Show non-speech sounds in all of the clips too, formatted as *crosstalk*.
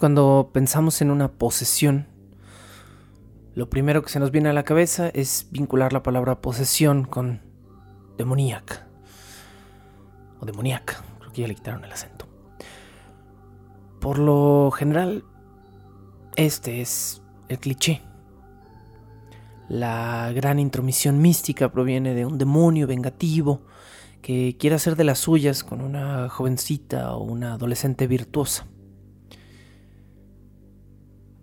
Cuando pensamos en una posesión, lo primero que se nos viene a la cabeza es vincular la palabra posesión con demoníaca. O demoníaca, creo que ya le quitaron el acento. Por lo general, este es el cliché. La gran intromisión mística proviene de un demonio vengativo que quiere hacer de las suyas con una jovencita o una adolescente virtuosa.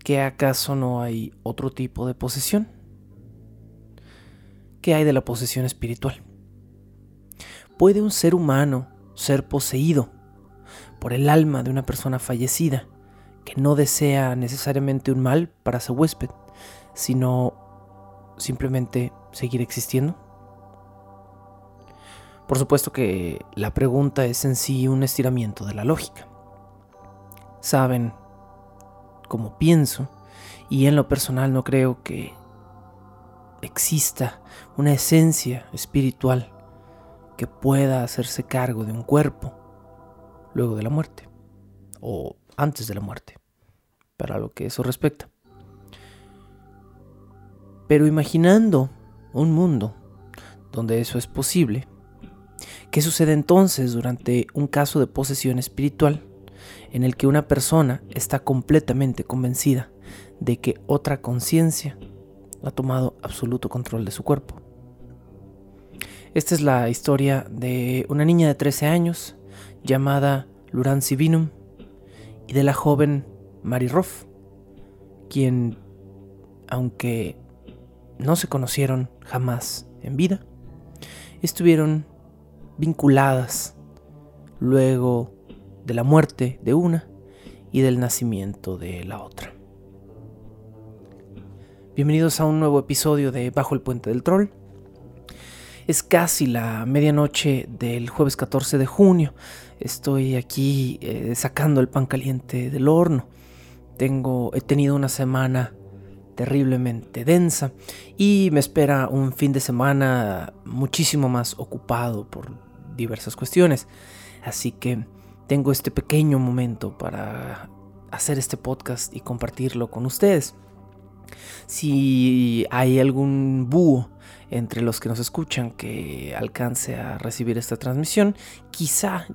¿Que acaso no hay otro tipo de posesión? ¿Qué hay de la posesión espiritual? ¿Puede un ser humano ser poseído por el alma de una persona fallecida que no desea necesariamente un mal para su huésped, sino simplemente seguir existiendo? Por supuesto que la pregunta es en sí un estiramiento de la lógica. Saben como pienso, y en lo personal no creo que exista una esencia espiritual que pueda hacerse cargo de un cuerpo luego de la muerte, o antes de la muerte, para lo que eso respecta. Pero imaginando un mundo donde eso es posible, ¿qué sucede entonces durante un caso de posesión espiritual en el que una persona está completamente convencida de que otra conciencia ha tomado absoluto control de su cuerpo. Esta es la historia de una niña de 13 años llamada Lurancy Binum y de la joven Mary Roth, quien, aunque no se conocieron jamás en vida, estuvieron vinculadas luego de la muerte de una y del nacimiento de la otra. Bienvenidos a un nuevo episodio de Bajo el Puente del Troll. Es casi la medianoche del jueves 14 de junio. Estoy aquí eh, sacando el pan caliente del horno. Tengo, he tenido una semana terriblemente densa y me espera un fin de semana muchísimo más ocupado por diversas cuestiones. Así que tengo este pequeño momento para hacer este podcast y compartirlo con ustedes. Si hay algún búho entre los que nos escuchan que alcance a recibir esta transmisión, quizá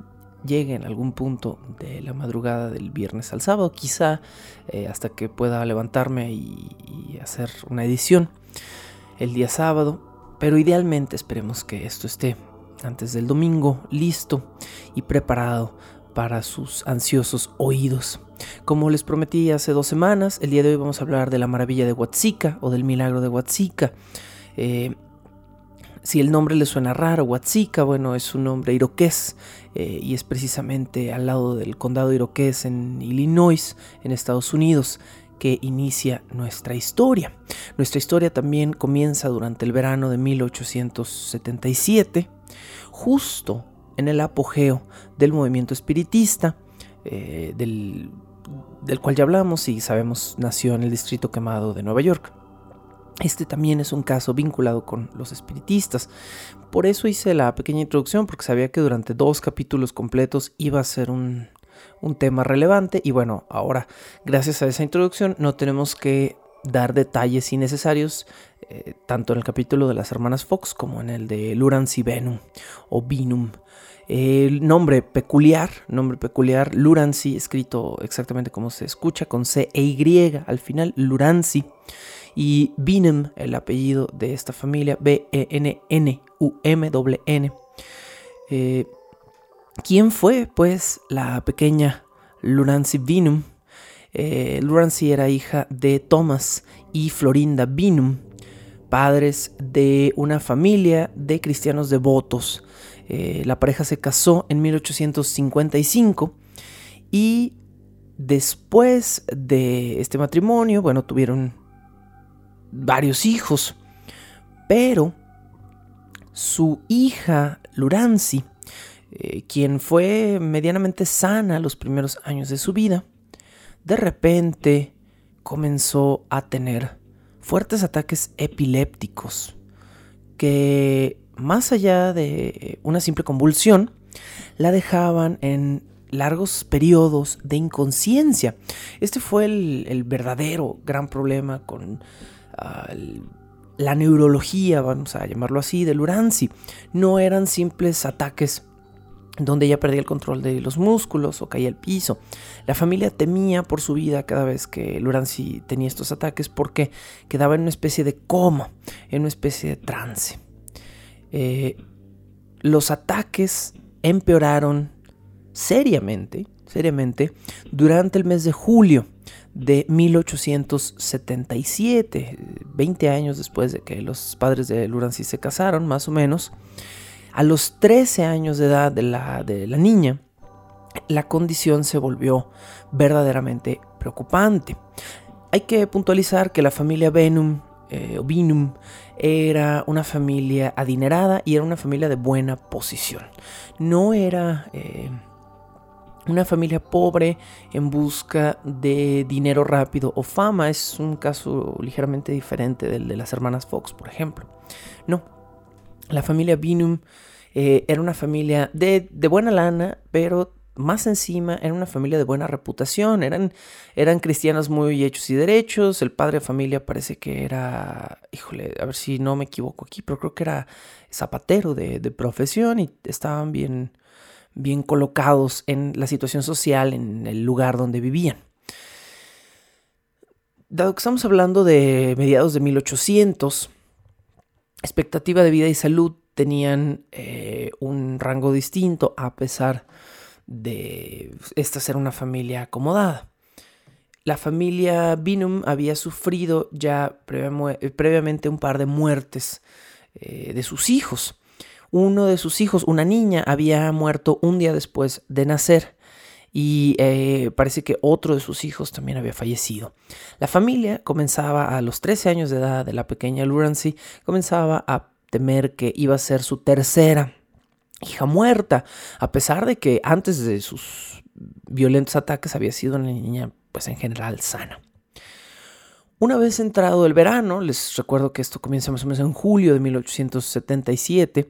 llegue en algún punto de la madrugada del viernes al sábado, quizá eh, hasta que pueda levantarme y, y hacer una edición el día sábado, pero idealmente esperemos que esto esté antes del domingo listo y preparado para sus ansiosos oídos. Como les prometí hace dos semanas, el día de hoy vamos a hablar de la maravilla de Huatzica o del milagro de Huatzica. Eh, si el nombre le suena raro, Huatzica, bueno, es un nombre iroqués eh, y es precisamente al lado del condado iroqués en Illinois, en Estados Unidos, que inicia nuestra historia. Nuestra historia también comienza durante el verano de 1877, justo en el apogeo del movimiento espiritista, eh, del, del cual ya hablamos y sabemos nació en el Distrito Quemado de Nueva York. Este también es un caso vinculado con los espiritistas. Por eso hice la pequeña introducción, porque sabía que durante dos capítulos completos iba a ser un, un tema relevante. Y bueno, ahora, gracias a esa introducción, no tenemos que dar detalles innecesarios, eh, tanto en el capítulo de las hermanas Fox como en el de Lurans y Venum o Vinum. El nombre peculiar, nombre peculiar, Lurancy, escrito exactamente como se escucha, con C e Y al final, Lurancy. Y Binem, el apellido de esta familia, B-E-N-N-U-M-N. Eh, ¿Quién fue, pues, la pequeña Lurancy Binum? Eh, Lurancy era hija de Thomas y Florinda Binum, padres de una familia de cristianos devotos. Eh, la pareja se casó en 1855 y después de este matrimonio, bueno, tuvieron varios hijos, pero su hija Luranzi, eh, quien fue medianamente sana los primeros años de su vida, de repente comenzó a tener fuertes ataques epilépticos que más allá de una simple convulsión, la dejaban en largos periodos de inconsciencia. Este fue el, verdadero gran problema con ah, la neurología, vamos a llamarlo así, de Luranzi. No eran simples ataques donde ella perdía el control de los músculos o caía al piso. La familia temía por su vida cada vez que Luranzi tenía estos ataques porque quedaba en una especie de coma, en una especie de trance. Eh, los ataques empeoraron seriamente, seriamente, durante el mes de julio de 1877, 20 años después de que los padres de Lurancy se casaron, más o menos. A los 13 años de edad de la, niña, la condición se volvió verdaderamente preocupante. Hay que puntualizar que la familia Benum eh, Binum era una familia adinerada y era una familia de buena posición. No era eh, una familia pobre en busca de dinero rápido o fama. Es un caso ligeramente diferente del de las hermanas Fox, por ejemplo. No, la familia Binum eh, era una familia de, de buena lana, pero más encima era una familia de buena reputación, eran, eran cristianos muy hechos y derechos, el padre de familia parece que era, híjole, a ver si no me equivoco aquí, pero creo que era zapatero de, profesión y estaban bien, bien colocados en la situación social, en el lugar donde vivían. Dado que estamos hablando de mediados de 1800, expectativa de vida y salud tenían eh, un rango distinto a pesar de de esta ser una familia acomodada. La familia Binum había sufrido ya previamente un par de muertes eh, de sus hijos. Uno de sus hijos, una niña, había muerto un día después de nacer y eh, parece que otro de sus hijos también había fallecido. La familia comenzaba a los 13 años de edad de la pequeña Lurancy, comenzaba a temer que iba a ser su tercera hija muerta, a pesar de que antes de sus violentos ataques había sido una niña pues en general sana. Una vez entrado el verano, les recuerdo que esto comienza más o menos en julio de 1877,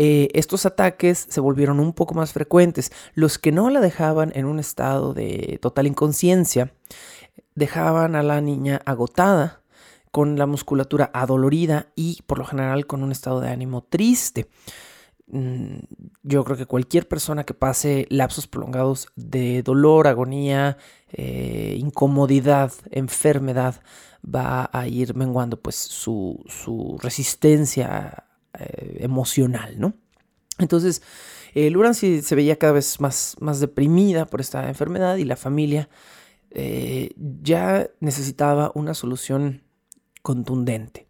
eh, estos ataques se volvieron un poco más frecuentes. Los que no la dejaban en un estado de total inconsciencia dejaban a la niña agotada, con la musculatura adolorida y por lo general con un estado de ánimo triste. Yo creo que cualquier persona que pase lapsos prolongados de dolor, agonía, eh, incomodidad, enfermedad, va a ir menguando pues su, resistencia eh, emocional, ¿no? Entonces, eh, Lurancy se veía cada vez más, más deprimida por esta enfermedad y la familia eh, ya necesitaba una solución contundente.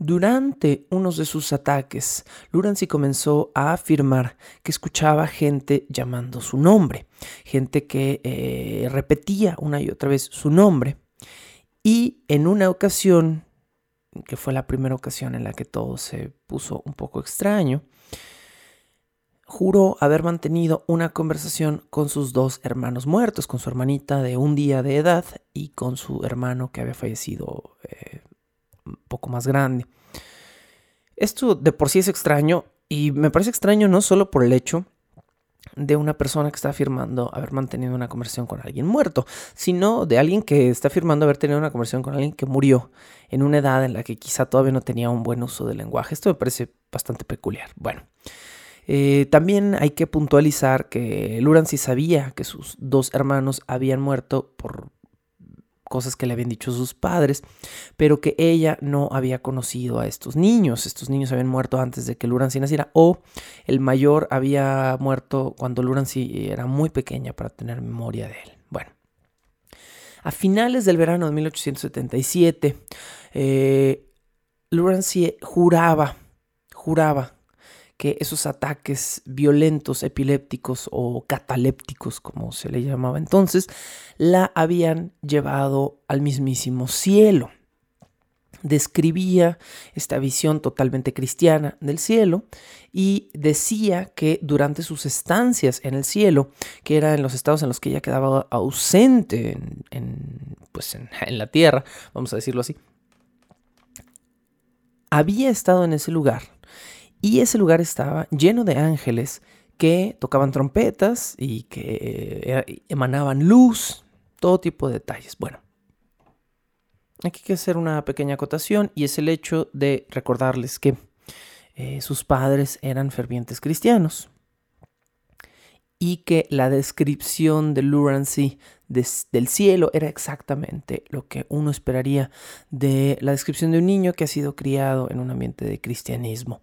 Durante unos de sus ataques, Lurancy comenzó a afirmar que escuchaba gente llamando su nombre, gente que eh, repetía una y otra vez su nombre. Y en una ocasión, que fue la primera ocasión en la que todo se puso un poco extraño, juró haber mantenido una conversación con sus dos hermanos muertos, con su hermanita de un día de edad y con su hermano que había fallecido eh, un poco más grande. Esto de por sí es extraño y me parece extraño no solo por el hecho de una persona que está afirmando haber mantenido una conversación con alguien muerto, sino de alguien que está afirmando haber tenido una conversación con alguien que murió en una edad en la que quizá todavía no tenía un buen uso del lenguaje. Esto me parece bastante peculiar. Bueno, eh, también hay que puntualizar que Lurancy sabía que sus dos hermanos habían muerto por cosas que le habían dicho sus padres, pero que ella no había conocido a estos niños. Estos niños habían muerto antes de que Lurancy naciera o el mayor había muerto cuando Lurancy era muy pequeña para tener memoria de él. Bueno, A finales del verano de 1877, eh, juraba, juraba que esos ataques violentos, epilépticos o catalépticos, como se le llamaba entonces, la habían llevado al mismísimo cielo. Describía esta visión totalmente cristiana del cielo y decía que durante sus estancias en el cielo, que era en los estados en los que ella quedaba ausente en, pues en la tierra, vamos a decirlo así, había estado en ese lugar y ese lugar estaba lleno de ángeles que tocaban trompetas y que eh, emanaban luz, todo tipo de detalles. Bueno, aquí hay que hacer una pequeña acotación y es el hecho de recordarles que eh, sus padres eran fervientes cristianos y que la descripción de Lurancy del cielo era exactamente lo que uno esperaría de la descripción de un niño que ha sido criado en un ambiente de cristianismo.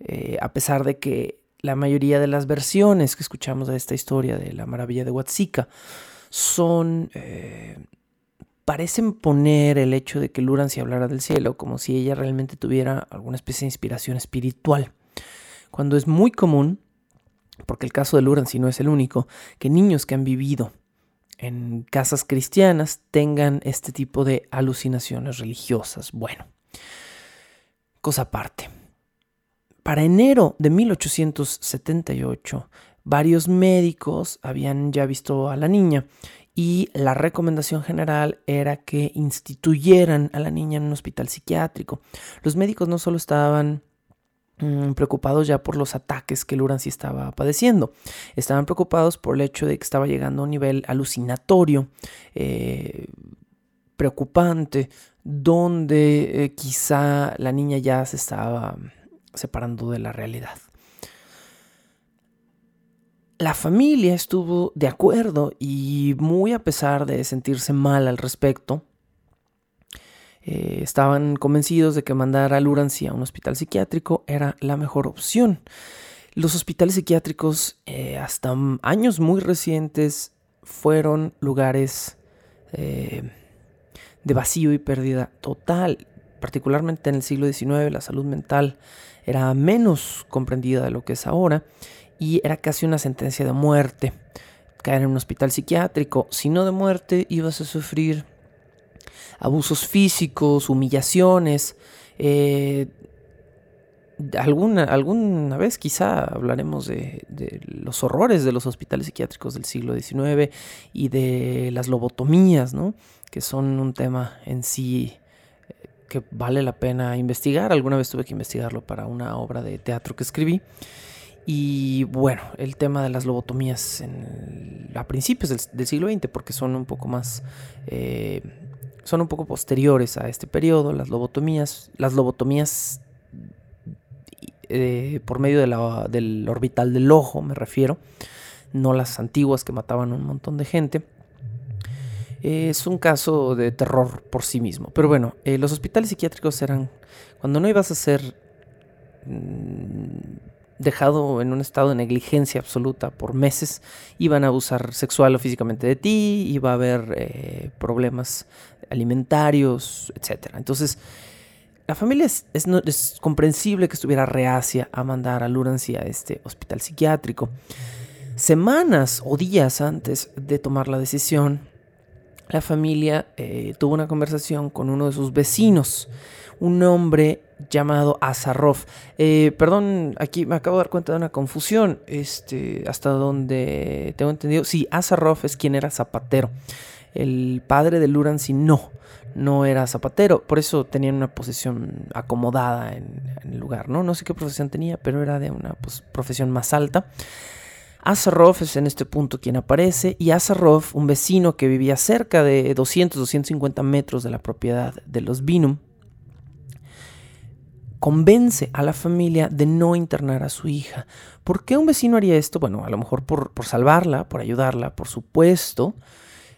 Eh, a pesar de que la mayoría de las versiones que escuchamos de esta historia de la maravilla de Huatzica son... Eh, parecen poner el hecho de que Lurancy hablara del cielo como si ella realmente tuviera alguna especie de inspiración espiritual. Cuando es muy común, porque el caso de Lurancy no es el único, que niños que han vivido en casas cristianas tengan este tipo de alucinaciones religiosas. Bueno, cosa aparte. Para enero de 1878, varios médicos habían ya visto a la niña y la recomendación general era que instituyeran a la niña en un hospital psiquiátrico. Los médicos no solo estaban mm, preocupados ya por los ataques que Lurancy estaba padeciendo. Estaban preocupados por el hecho de que estaba llegando a un nivel alucinatorio, eh, preocupante, donde eh, quizá la niña ya se estaba separando de la realidad. La familia estuvo de acuerdo y muy a pesar de sentirse mal al respecto, eh, estaban convencidos de que mandar a Lurancy a un hospital psiquiátrico era la mejor opción. Los hospitales psiquiátricos eh, hasta años muy recientes fueron lugares eh, de vacío y pérdida total. Particularmente en el siglo XIX la salud mental era menos comprendida de lo que es ahora y era casi una sentencia de muerte. Caer en un hospital psiquiátrico, si no de muerte, ibas a sufrir abusos físicos, humillaciones. Eh, alguna, alguna vez quizá hablaremos de, de, los horrores de los hospitales psiquiátricos del siglo XIX y de las lobotomías, ¿no? que son un tema en sí que vale la pena investigar. Alguna vez tuve que investigarlo para una obra de teatro que escribí. Y bueno, el tema de las lobotomías a principios del, siglo XX, porque son un poco más, eh, son un poco posteriores a este periodo, las lobotomías, las lobotomías eh, por medio del orbital del ojo, me refiero, no las antiguas que mataban un montón de gente es un caso de terror por sí mismo. Pero bueno, eh, los hospitales psiquiátricos eran, cuando no ibas a ser mm, dejado en un estado de negligencia absoluta por meses, iban a abusar sexual o físicamente de ti, iba a haber eh, problemas alimentarios, etc. Entonces, la familia es, es, comprensible que estuviera reacia a mandar a Lurancy a este hospital psiquiátrico. Semanas o días antes de tomar la decisión, la familia eh, tuvo una conversación con uno de sus vecinos, un hombre llamado Azarov. Eh, perdón, aquí me acabo de dar cuenta de una confusión. Este, hasta donde tengo entendido. Sí, Azarov es quien era zapatero. El padre de Lurancy no, no era zapatero. Por eso tenía una posición acomodada en, el lugar, ¿no? No sé qué profesión tenía, pero era de una pues, profesión más alta. Azarov es en este punto quien aparece y Azarov, un vecino que vivía cerca de 200-250 metros de la propiedad de los Binum, convence a la familia de no internar a su hija. ¿Por qué un vecino haría esto? Bueno, a lo mejor por, por salvarla, por ayudarla, por supuesto,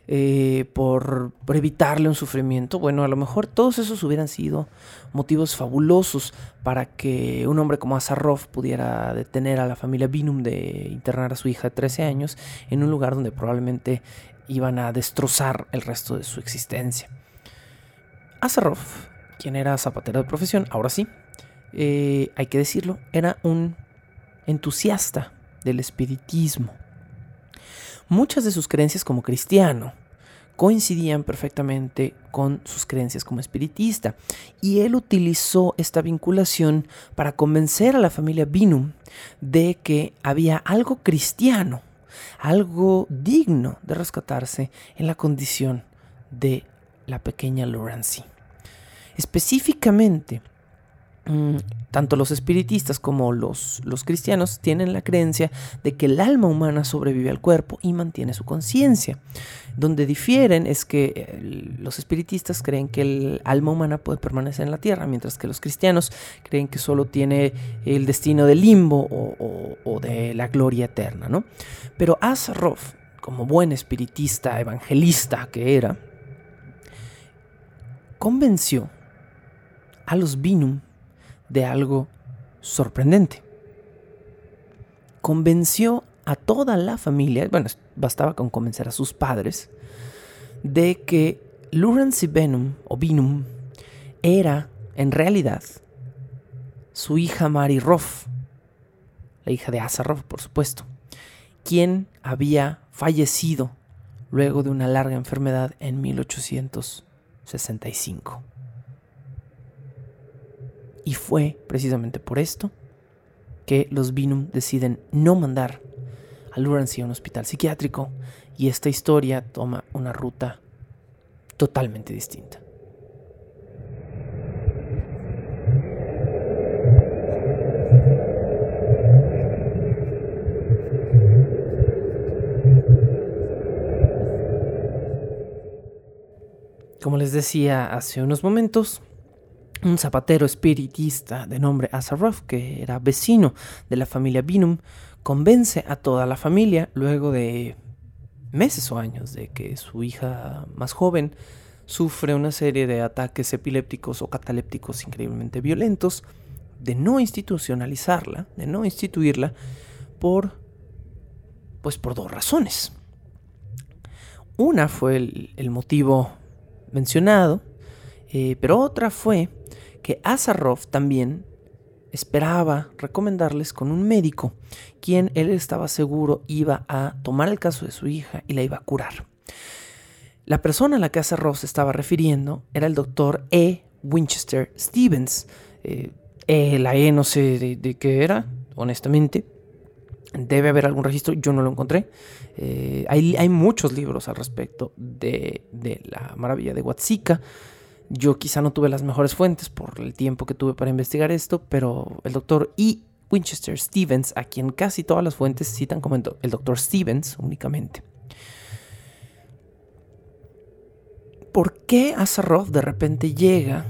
eh, por, evitarle un sufrimiento. Bueno, a lo mejor todos esos hubieran sido motivos fabulosos para que un hombre como Azarov pudiera detener a la familia Binum de internar a su hija de 13 años en un lugar donde probablemente iban a destrozar el resto de su existencia. Asaroff, quien era zapatero de profesión, ahora sí, eh, hay que decirlo, era un entusiasta del espiritismo. Muchas de sus creencias como cristiano coincidían perfectamente con sus creencias como espiritista y él utilizó esta vinculación para convencer a la familia Binum de que había algo cristiano, algo digno de rescatarse en la condición de la pequeña Lorenzi. Específicamente, tanto los espiritistas como los, cristianos tienen la creencia de que el alma humana sobrevive al cuerpo y mantiene su conciencia. Donde difieren es que eh, los espiritistas creen que el alma humana puede permanecer en la tierra, mientras que los cristianos creen que solo tiene el destino del limbo o, de la gloria eterna. ¿no? Pero Asaroff, como buen espiritista, evangelista que era, convenció a los Binum de algo sorprendente. Convenció a toda la familia, bueno, bastaba con convencer a sus padres, de que Lawrence Benum, o Binum, era, en realidad, su hija Mary Roth, la hija de Asa Roth, por supuesto, quien había fallecido luego de una larga enfermedad en 1865. Y fue precisamente por esto que los Binum deciden no mandar a Lurancy a un hospital psiquiátrico y esta historia toma una ruta totalmente distinta. Como les decía hace unos momentos, un zapatero espiritista de nombre Asaroff, que era vecino de la familia Binum, convence a toda la familia luego de meses o años de que su hija más joven sufre una serie de ataques epilépticos o catalépticos increíblemente violentos, de no institucionalizarla, de no instituirla por pues por dos razones. Una fue el, motivo mencionado, eh, pero otra fue que Asaroff también esperaba recomendarles con un médico, quien él estaba seguro iba a tomar el caso de su hija y la iba a curar. La persona a la que hace Ross estaba refiriendo era el doctor E. Winchester Stevens. Eh, e, la E no sé de, qué era, honestamente. Debe haber algún registro, yo no lo encontré. Eh, hay, hay, muchos libros al respecto de, de la maravilla de Huatzica. Yo quizá no tuve las mejores fuentes por el tiempo que tuve para investigar esto, pero el doctor E. Winchester Stevens, a quien casi todas las fuentes citan como el doctor Stevens únicamente. ¿Por qué Asaroth de repente llega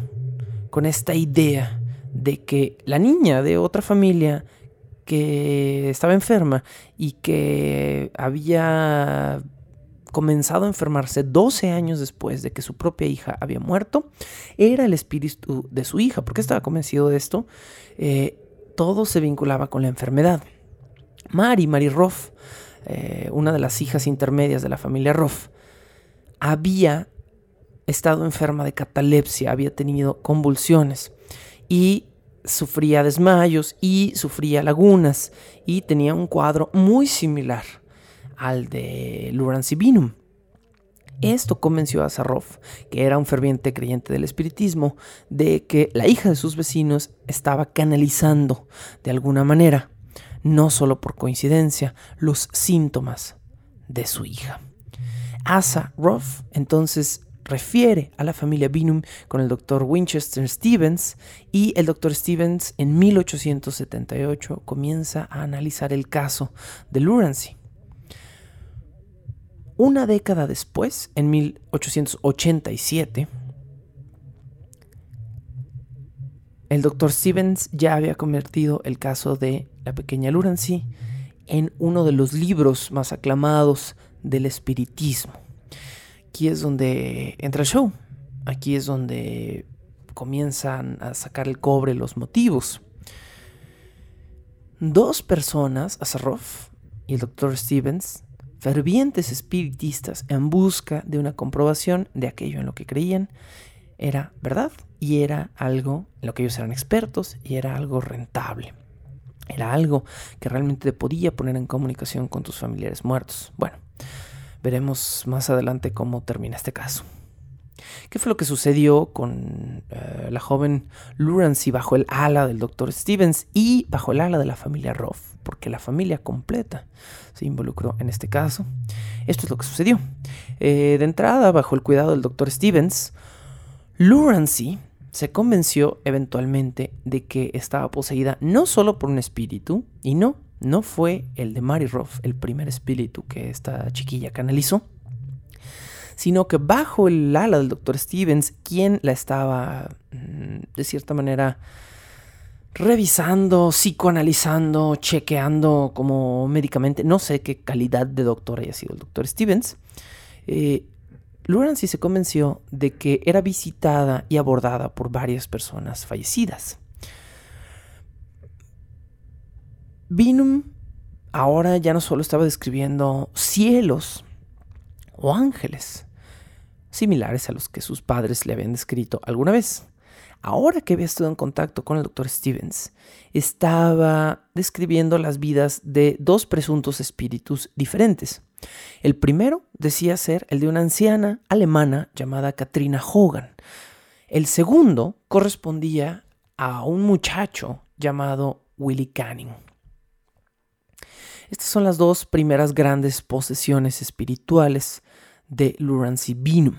con esta idea de que la niña de otra familia que estaba enferma y que había comenzado a enfermarse 12 años después de que su propia hija había muerto, era el espíritu de su hija. porque estaba convencido de esto? Eh, todo se vinculaba con la enfermedad. Mari, Mari Roff, eh, una de las hijas intermedias de la familia Roff, había estado enferma de catalepsia, había tenido convulsiones y sufría desmayos y sufría lagunas y tenía un cuadro muy similar al de Binum. Esto convenció a Sarroff, que era un ferviente creyente del espiritismo, de que la hija de sus vecinos estaba canalizando de alguna manera, no solo por coincidencia, los síntomas de su hija. Asa Roth entonces refiere a la familia Binum con el doctor Winchester Stevens y el doctor Stevens en 1878 comienza a analizar el caso de Lurancy. Una década después, en 1887, el doctor Stevens ya había convertido el caso de la pequeña Lurancy en uno de los libros más aclamados del espiritismo. Aquí es donde entra el show. Aquí es donde comienzan a sacar el cobre los motivos. Dos personas, Asaroff y el doctor Stevens, fervientes espiritistas en busca de una comprobación de aquello en lo que creían era verdad y era algo en lo que ellos eran expertos y era algo rentable. Era algo que realmente te podía poner en comunicación con tus familiares muertos. Bueno, veremos más adelante cómo termina este caso. ¿Qué fue lo que sucedió con eh, la joven Lurancy bajo el ala del Dr. Stevens y bajo el ala de la familia Roth? Porque la familia completa se involucró en este caso. Esto es lo que sucedió. Eh, de entrada, bajo el cuidado del Dr. Stevens, Lurancy se convenció eventualmente de que estaba poseída no solo por un espíritu, y no, no fue el de Mary Ruff el primer espíritu que esta chiquilla canalizó, sino que bajo el ala del Dr. Stevens, quien la estaba mm, de cierta manera revisando, psicoanalizando, chequeando como médicamente, no sé qué calidad de doctor haya sido el Dr. Stevens, eh, Lurancy se convenció de que era visitada y abordada por varias personas fallecidas. Binum ahora ya no solo estaba describiendo cielos o ángeles, similares a los que sus padres le habían descrito alguna vez. Ahora que había estado en contacto con el doctor Stevens, estaba describiendo las vidas de dos presuntos espíritus diferentes. El primero decía ser el de una anciana alemana llamada Katrina Hogan. El segundo correspondía a un muchacho llamado Willy Canning. Estas son las dos primeras grandes posesiones espirituales de Lurancy Binum.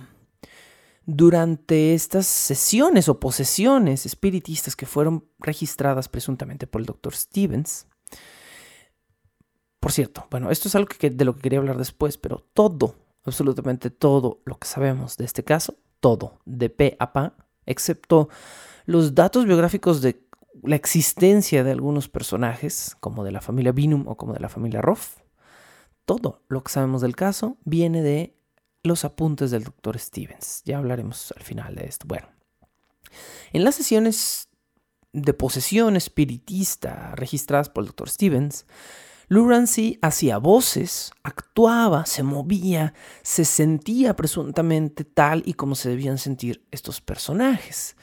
Durante estas sesiones o posesiones espiritistas que fueron registradas presuntamente por el Dr. Stevens, por cierto, bueno, esto es algo de lo que quería hablar después, pero todo, absolutamente todo lo que sabemos de este caso, todo, de pe a pa, excepto los datos biográficos de la existencia de algunos personajes, como de la familia Binum o como de la familia Roth, todo lo que sabemos del caso viene de los apuntes del doctor Stevens. Ya hablaremos al final de esto. Bueno, en las sesiones de posesión espiritista registradas por el doctor Stevens, Lurancy hacía voces, actuaba, se movía, se sentía presuntamente tal y como se debían sentir estos personajes.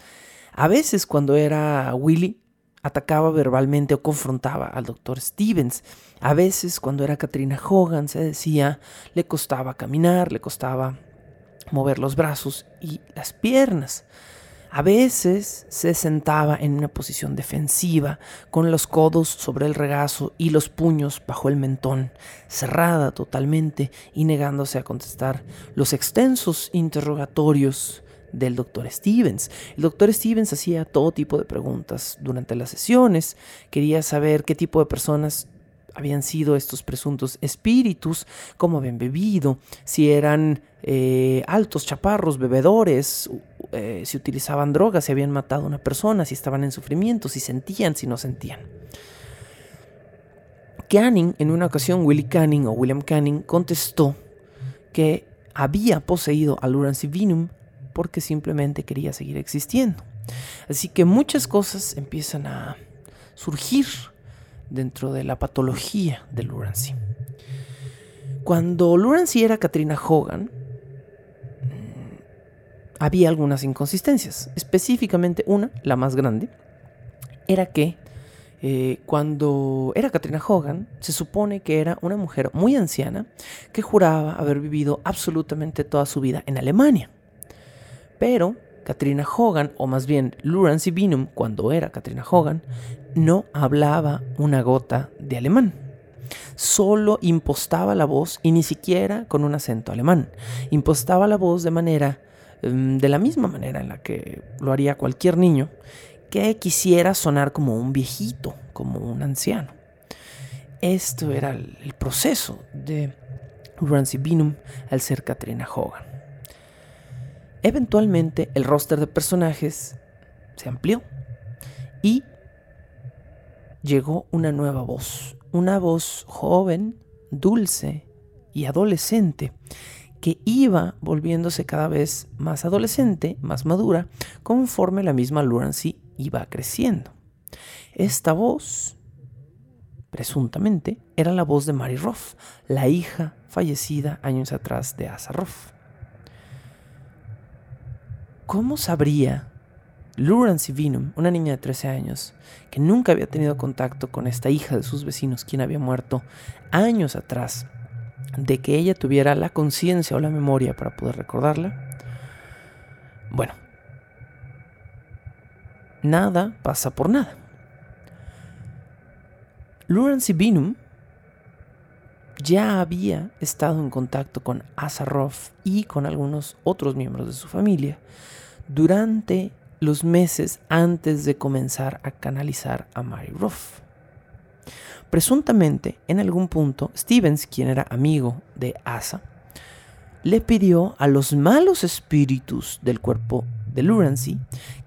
A veces cuando era Willy, atacaba verbalmente o confrontaba al doctor Stevens. A veces cuando era Katrina Hogan se decía, le costaba caminar, le costaba mover los brazos y las piernas. A veces se sentaba en una posición defensiva, con los codos sobre el regazo y los puños bajo el mentón, cerrada totalmente y negándose a contestar los extensos interrogatorios del doctor Stevens. El doctor Stevens hacía todo tipo de preguntas durante las sesiones, quería saber qué tipo de personas habían sido estos presuntos espíritus, cómo habían bebido, si eran eh, altos, chaparros, bebedores, eh, si utilizaban drogas, si habían matado a una persona, si estaban en sufrimiento, si sentían, si no sentían. Canning, en una ocasión, Willie Canning o William Canning contestó que había poseído a Lawrence Vinum porque simplemente quería seguir existiendo. Así que muchas cosas empiezan a surgir dentro de la patología de Lurancy. Cuando Lurancy era Katrina Hogan, mm, había algunas inconsistencias. Específicamente una, la más grande, era que eh, cuando era Katrina Hogan, se supone que era una mujer muy anciana que juraba haber vivido absolutamente toda su vida en Alemania. Pero Katrina Hogan, o más bien Lurancy Binum, cuando era Katrina Hogan, no hablaba una gota de alemán. Solo impostaba la voz y ni siquiera con un acento alemán. Impostaba la voz de manera, em, de la misma manera en la que lo haría cualquier niño que quisiera sonar como un viejito, como un anciano. Esto era el proceso de Lurancy Binum al ser Katrina Hogan. Eventualmente el roster de personajes se amplió y llegó una nueva voz, una voz joven, dulce y adolescente que iba volviéndose cada vez más adolescente, más madura, conforme la misma Lurancy iba creciendo. Esta voz presuntamente, era la voz de Mary Ruff, la hija fallecida años atrás de Asa Ruff. ¿Cómo sabría Lawrence Vinum, una niña de 13 años, que nunca había tenido contacto con esta hija de sus vecinos, quien había muerto años atrás, de que ella tuviera la conciencia o la memoria para poder recordarla? Bueno, nada pasa por nada. Lawrence Binum ya había estado en contacto con Asaroff y con algunos otros miembros de su familia durante los meses antes de comenzar a canalizar a Mary Ruff. Presuntamente, en algún punto, Stevens, quien era amigo de Asa, le pidió a los malos espíritus del cuerpo de Lurancy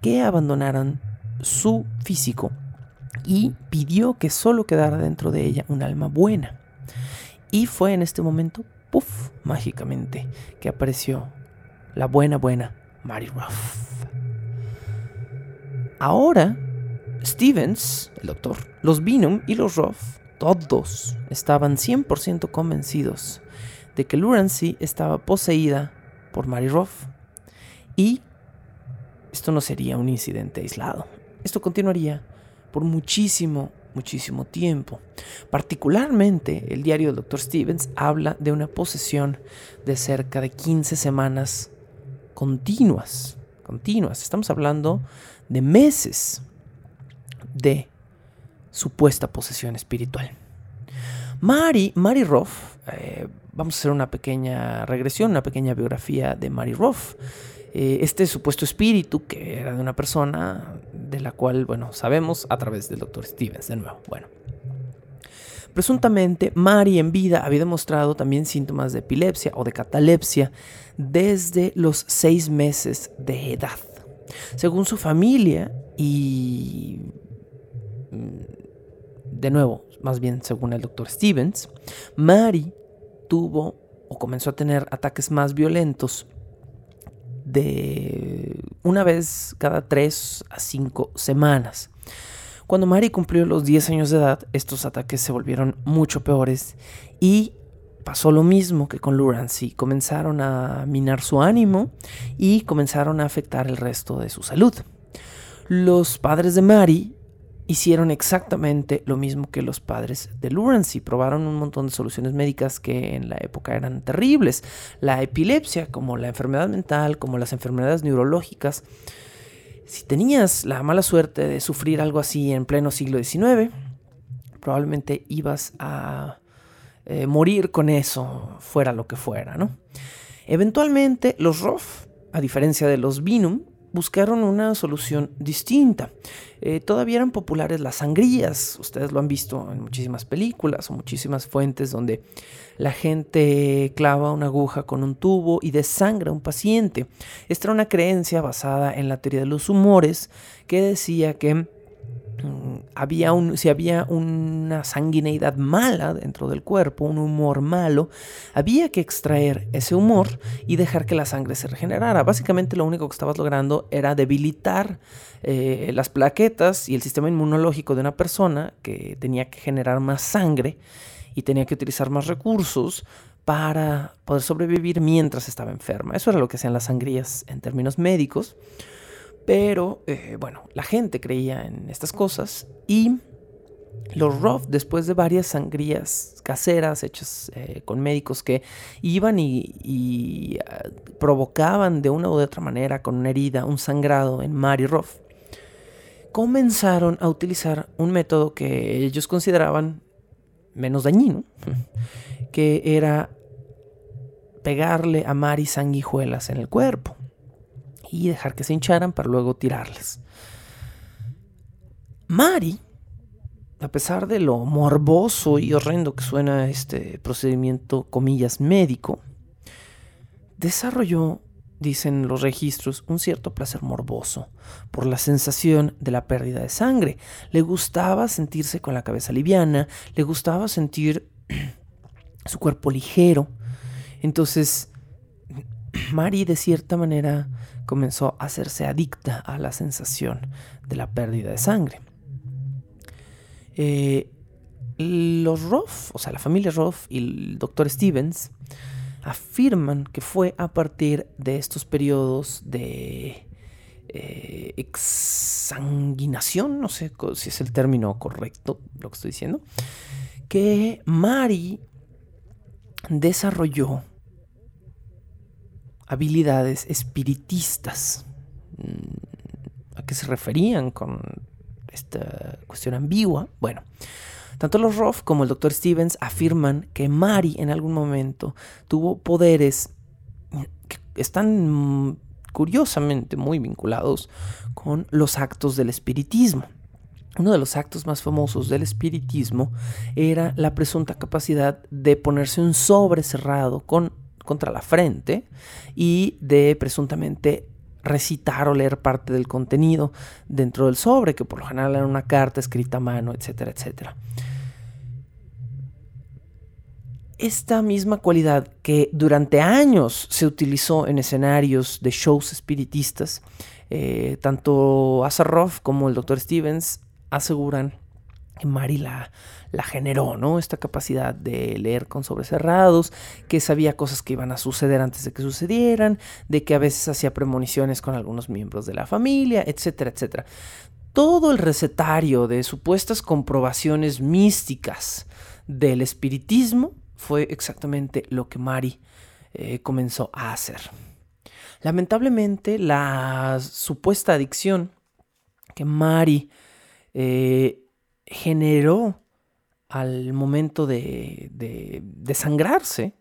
que abandonaran su físico y pidió que solo quedara dentro de ella un alma buena. Y fue en este momento, puff, mágicamente, que apareció la buena, buena Mary Ruff. Ahora, Stevens, el doctor, los Binum y los Ruff, todos estaban 100% convencidos de que Lurancy estaba poseída por Mary Ruff. Y esto no sería un incidente aislado. Esto continuaría por muchísimo, muchísimo tiempo. Particularmente el diario del Dr. Stevens habla de una posesión de cerca de 15 semanas continuas. Continuas. Estamos hablando de meses de supuesta posesión espiritual. Mary, Mary Ruff eh, vamos a hacer una pequeña regresión, una pequeña biografía de Mary Ruff. Eh, este supuesto espíritu que era de una persona de la cual, bueno, sabemos a través del doctor Stevens, de nuevo. Bueno. Presuntamente, Mary en vida había demostrado también síntomas de epilepsia o de catalepsia desde los seis meses de edad. Según su familia y mm, de nuevo, más bien según el doctor Stevens, Mary tuvo o comenzó a tener ataques más violentos de una vez cada tres a cinco semanas. Cuando Mary cumplió los 10 años de edad, estos ataques se volvieron mucho peores y pasó lo mismo que con Lurancy. Comenzaron a minar su ánimo y comenzaron a afectar el resto de su salud. Los padres de Mary hicieron exactamente lo mismo que los padres de Lawrence y probaron un montón de soluciones médicas que en la época eran terribles. La epilepsia, como la enfermedad mental, como las enfermedades neurológicas. Si tenías la mala suerte de sufrir algo así en pleno siglo XIX, probablemente ibas a eh, morir con eso, fuera lo que fuera, ¿no? Eventualmente, los ROF, a diferencia de los Binum, buscaron una solución distinta. Eh, todavía eran populares las sangrías, ustedes lo han visto en muchísimas películas o muchísimas fuentes donde la gente clava una aguja con un tubo y desangra a un paciente. Esta era una creencia basada en la teoría de los humores que decía que había un, si había una sanguineidad mala dentro del cuerpo, un humor malo, había que extraer ese humor y dejar que la sangre se regenerara. Básicamente lo único que estabas logrando era debilitar eh, las plaquetas y el sistema inmunológico de una persona que tenía que generar más sangre y tenía que utilizar más recursos para poder sobrevivir mientras estaba enferma. Eso era lo que hacían las sangrías en términos médicos. Pero eh, bueno, la gente creía en estas cosas y los Ruff, después de varias sangrías caseras hechas eh, con médicos que iban y, ah, provocaban de una u otra manera con una herida, un sangrado en Mary Ruff, comenzaron a utilizar un método que ellos consideraban menos dañino, *laughs* que era pegarle a Mary sanguijuelas en el cuerpo y dejar que se hincharan para luego tirarlas. Mari, a pesar de lo morboso y horrendo que suena este procedimiento, comillas, médico, desarrolló, dicen los registros, un cierto placer morboso por la sensación de la pérdida de sangre. Le gustaba sentirse con la cabeza liviana, le gustaba sentir *clears throat* su cuerpo ligero. Entonces, *clears throat* Mari de cierta manera comenzó a hacerse adicta a la sensación de la pérdida de sangre. Eh, los Roth, o sea, la familia Roth y el doctor Stevens, afirman que fue a partir de estos periodos de eh, exsanguinación, no sé si es el término correcto lo que estoy diciendo, que Mari desarrolló habilidades espiritistas. ¿A qué se referían con esta cuestión ambigua? Bueno, tanto los Roth como el Dr. Stevens afirman que Mari en algún momento tuvo poderes que están curiosamente muy vinculados con los actos del espiritismo. Uno de los actos más famosos del espiritismo era la presunta capacidad de ponerse un sobre cerrado con, contra la frente y de presuntamente recitar o leer parte del contenido dentro del sobre, que por lo general era una carta escrita a mano, etcétera, etcétera. Esta misma cualidad que durante años se utilizó en escenarios de shows espiritistas, eh, tanto Asaroff como el Dr. Stevens aseguran Mari la, la generó, ¿no? Esta capacidad de leer con sobrecerrados, que sabía cosas que iban a suceder antes de que sucedieran, de que a veces hacía premoniciones con algunos miembros de la familia, etcétera, etcétera. Todo el recetario de supuestas comprobaciones místicas del espiritismo fue exactamente lo que Mari eh, comenzó a hacer. Lamentablemente, la supuesta adicción que Mari eh, generó al momento de, de desangrarse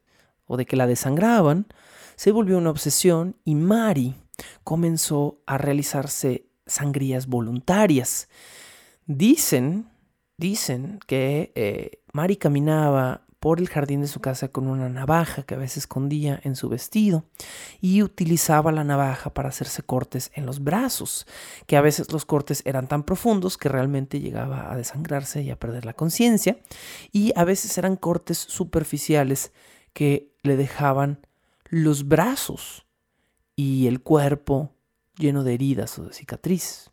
o de que la desangraban, se volvió una obsesión y Mari comenzó a realizarse sangrías voluntarias. Dicen, dicen que eh, Mari caminaba por el jardín de su casa con una navaja que a veces escondía en su vestido y utilizaba la navaja para hacerse cortes en los brazos, que a veces los cortes eran tan profundos que realmente llegaba a desangrarse y a perder la conciencia, y a veces eran cortes superficiales que le dejaban los brazos y el cuerpo lleno de heridas o de cicatrices.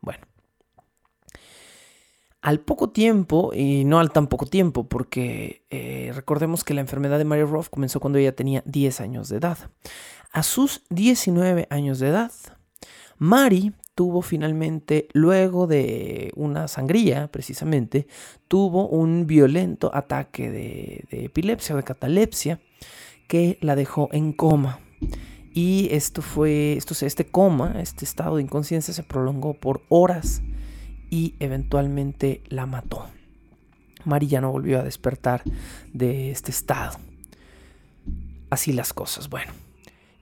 Bueno, al poco tiempo, y no al tan poco tiempo, porque eh, recordemos que la enfermedad de Mary Roth comenzó cuando ella tenía 10 años de edad. A sus 19 años de edad, Mary tuvo finalmente, luego de una sangría precisamente, tuvo un violento ataque de, epilepsia o de catalepsia que la dejó en coma. Y esto fue, esto, este coma, este estado de inconsciencia se prolongó por horas y eventualmente la mató. María no volvió a despertar de este estado. Así las cosas. Bueno,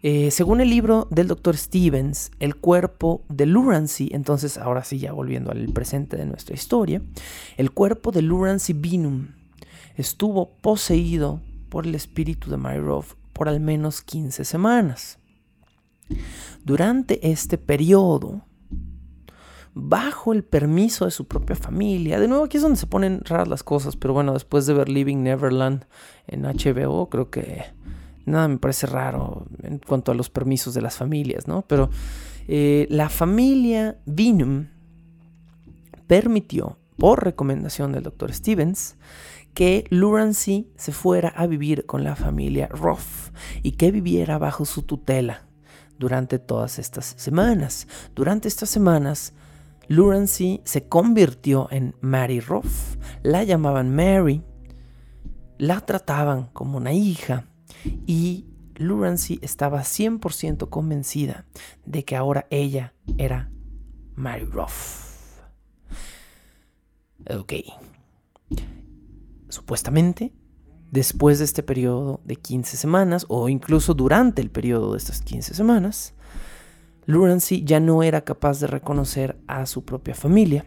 eh, según el libro del doctor Stevens, el cuerpo de Lurancy, entonces ahora sí ya volviendo al presente de nuestra historia, el cuerpo de Lurancy Binum estuvo poseído por el espíritu de Myrov por al menos 15 semanas. Durante este periodo, bajo el permiso de su propia familia. De nuevo, aquí es donde se ponen raras las cosas, pero bueno, después de ver Living Neverland en HBO, creo que nada me parece raro en cuanto a los permisos de las familias, ¿no? Pero eh, la familia Binum permitió, por recomendación del doctor Stevens, que Lurancy se fuera a vivir con la familia Roth y que viviera bajo su tutela durante todas estas semanas. Durante estas semanas, Lurancy se convirtió en Mary Ruff. La llamaban Mary, la trataban como una hija y Lurancy estaba 100% convencida de que ahora ella era Mary Ruff. Ok. Supuestamente, después de este periodo de 15 semanas, o incluso durante el periodo de estas 15 semanas, Lurancy ya no era capaz de reconocer a su propia familia,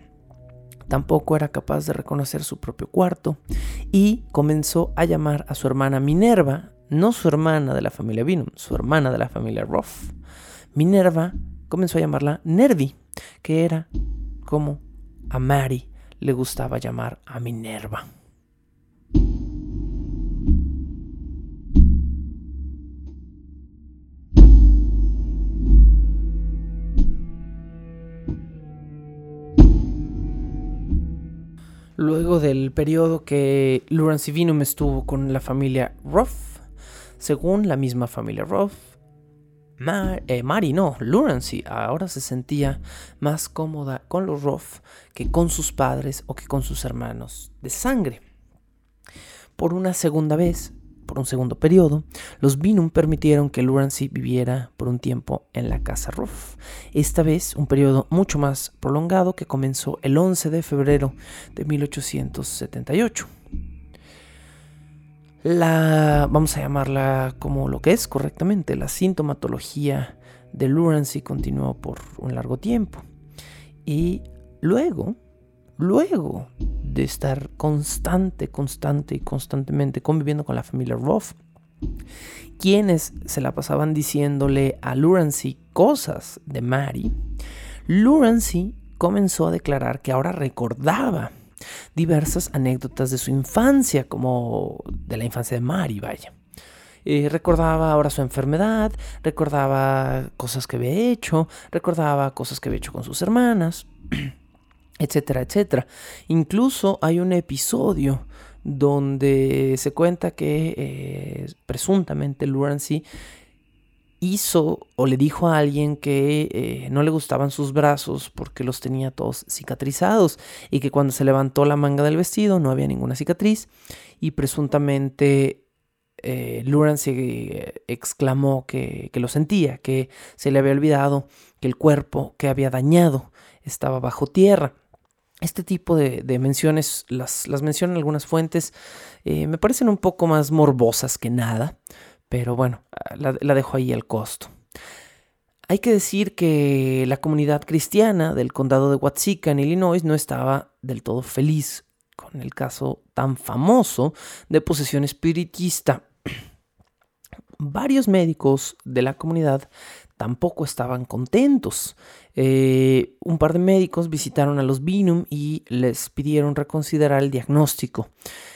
tampoco era capaz de reconocer su propio cuarto y comenzó a llamar a su hermana Minerva, no su hermana de la familia Binum, su hermana de la familia Ruff. Minerva comenzó a llamarla Nervi, que era como a Mary le gustaba llamar a Minerva. Luego del periodo que Lawrence Vinum estuvo con la familia Ruff, según la misma familia Ruff, eh, Mari no, Lawrence ahora se sentía más cómoda con los Ruff que con sus padres o que con sus hermanos de sangre. Por una segunda vez, por un segundo periodo, los Binum permitieron que Lurancy viviera por un tiempo en la casa Ruff. Esta vez un periodo mucho más prolongado que comenzó el 11 de febrero de 1878. La, vamos a llamarla como lo que es correctamente, la sintomatología de Lurancy continuó por un largo tiempo. Y luego, luego de estar constante, constante y constantemente conviviendo con la familia Ruff, quienes se la pasaban diciéndole a Lurancy cosas de Mary, Lurancy comenzó a declarar que ahora recordaba diversas anécdotas de su infancia, como de la infancia de Mary, vaya. Eh, recordaba ahora su enfermedad, recordaba cosas que había hecho, recordaba cosas que había hecho con sus hermanas. Etcétera, etcétera. Incluso hay un episodio donde se cuenta que eh, presuntamente Lurancy hizo o le dijo a alguien que eh, no le gustaban sus brazos porque los tenía todos cicatrizados y que cuando se levantó la manga del vestido no había ninguna cicatriz y presuntamente eh, exclamó que, que lo sentía, que se le había olvidado que el cuerpo que había dañado estaba bajo tierra. Este tipo de, menciones las, mencionan algunas fuentes, eh, me parecen un poco más morbosas que nada, pero bueno, la, dejo ahí al costo. Hay que decir que la comunidad cristiana del condado de Watsika en Illinois no estaba del todo feliz con el caso tan famoso de posesión espiritista. *clears throat* Varios médicos de la comunidad tampoco estaban contentos. Eh, un par de médicos visitaron a los Binum y les pidieron reconsiderar el diagnóstico.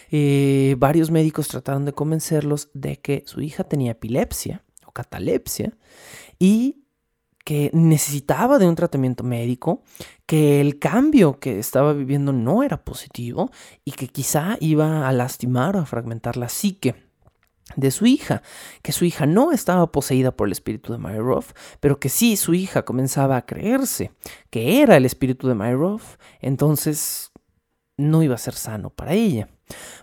Eh, varios médicos trataron de convencerlos de que su hija tenía epilepsia o catalepsia y que necesitaba de un tratamiento médico, que el cambio que estaba viviendo no era positivo y que quizá iba a lastimar o a fragmentar la psique de su hija, que su hija no estaba poseída por el espíritu de Myroff, pero que sí su hija comenzaba a creerse que era el espíritu de Myroff, entonces no iba a ser sano para ella.